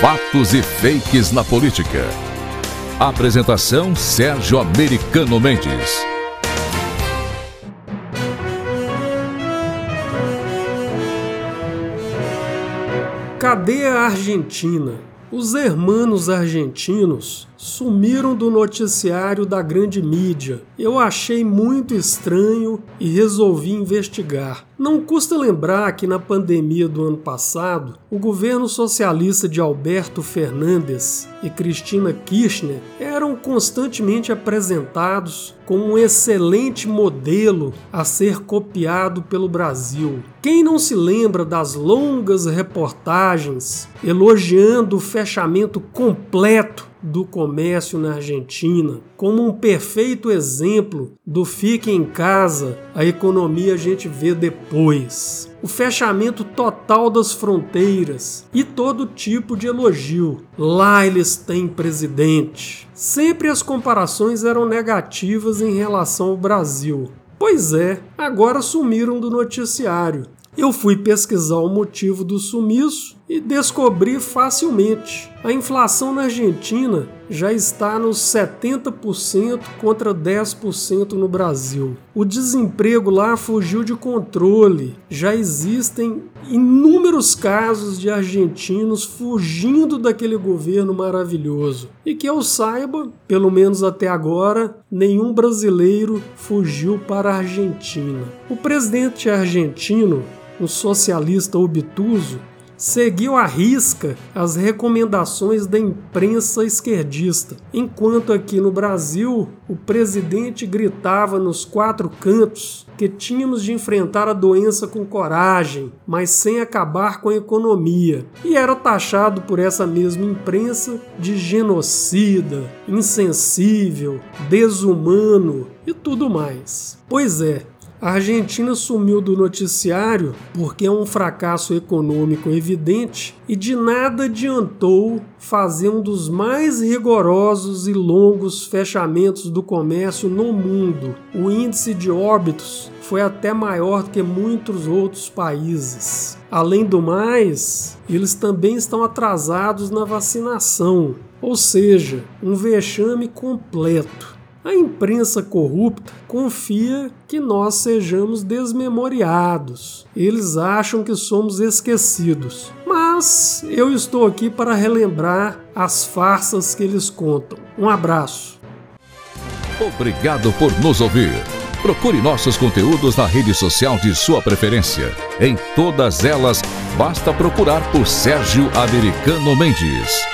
Fatos e fakes na política. Apresentação Sérgio Americano Mendes. Cadê a Argentina? Os hermanos argentinos sumiram do noticiário da grande mídia. Eu achei muito estranho e resolvi investigar. Não custa lembrar que na pandemia do ano passado, o governo socialista de Alberto Fernandes e Cristina Kirchner eram constantemente apresentados como um excelente modelo a ser copiado pelo Brasil. Quem não se lembra das longas reportagens elogiando o fechamento completo do comércio na Argentina, como um perfeito exemplo do fique em casa, a economia a gente vê depois. O fechamento total das fronteiras e todo tipo de elogio. Lá eles têm presidente. Sempre as comparações eram negativas em relação ao Brasil. Pois é, agora sumiram do noticiário. Eu fui pesquisar o motivo do sumiço e descobri facilmente. A inflação na Argentina já está nos 70% contra 10% no Brasil. O desemprego lá fugiu de controle. Já existem inúmeros casos de argentinos fugindo daquele governo maravilhoso. E que eu saiba, pelo menos até agora, nenhum brasileiro fugiu para a Argentina. O presidente argentino um socialista obtuso, seguiu à risca as recomendações da imprensa esquerdista, enquanto aqui no Brasil o presidente gritava nos quatro cantos que tínhamos de enfrentar a doença com coragem, mas sem acabar com a economia, e era taxado por essa mesma imprensa de genocida, insensível, desumano e tudo mais. Pois é, a Argentina sumiu do noticiário porque é um fracasso econômico evidente e de nada adiantou fazer um dos mais rigorosos e longos fechamentos do comércio no mundo. O índice de óbitos foi até maior do que muitos outros países. Além do mais, eles também estão atrasados na vacinação, ou seja, um vexame completo. A imprensa corrupta confia que nós sejamos desmemoriados. Eles acham que somos esquecidos. Mas eu estou aqui para relembrar as farsas que eles contam. Um abraço. Obrigado por nos ouvir. Procure nossos conteúdos na rede social de sua preferência. Em todas elas, basta procurar por Sérgio Americano Mendes.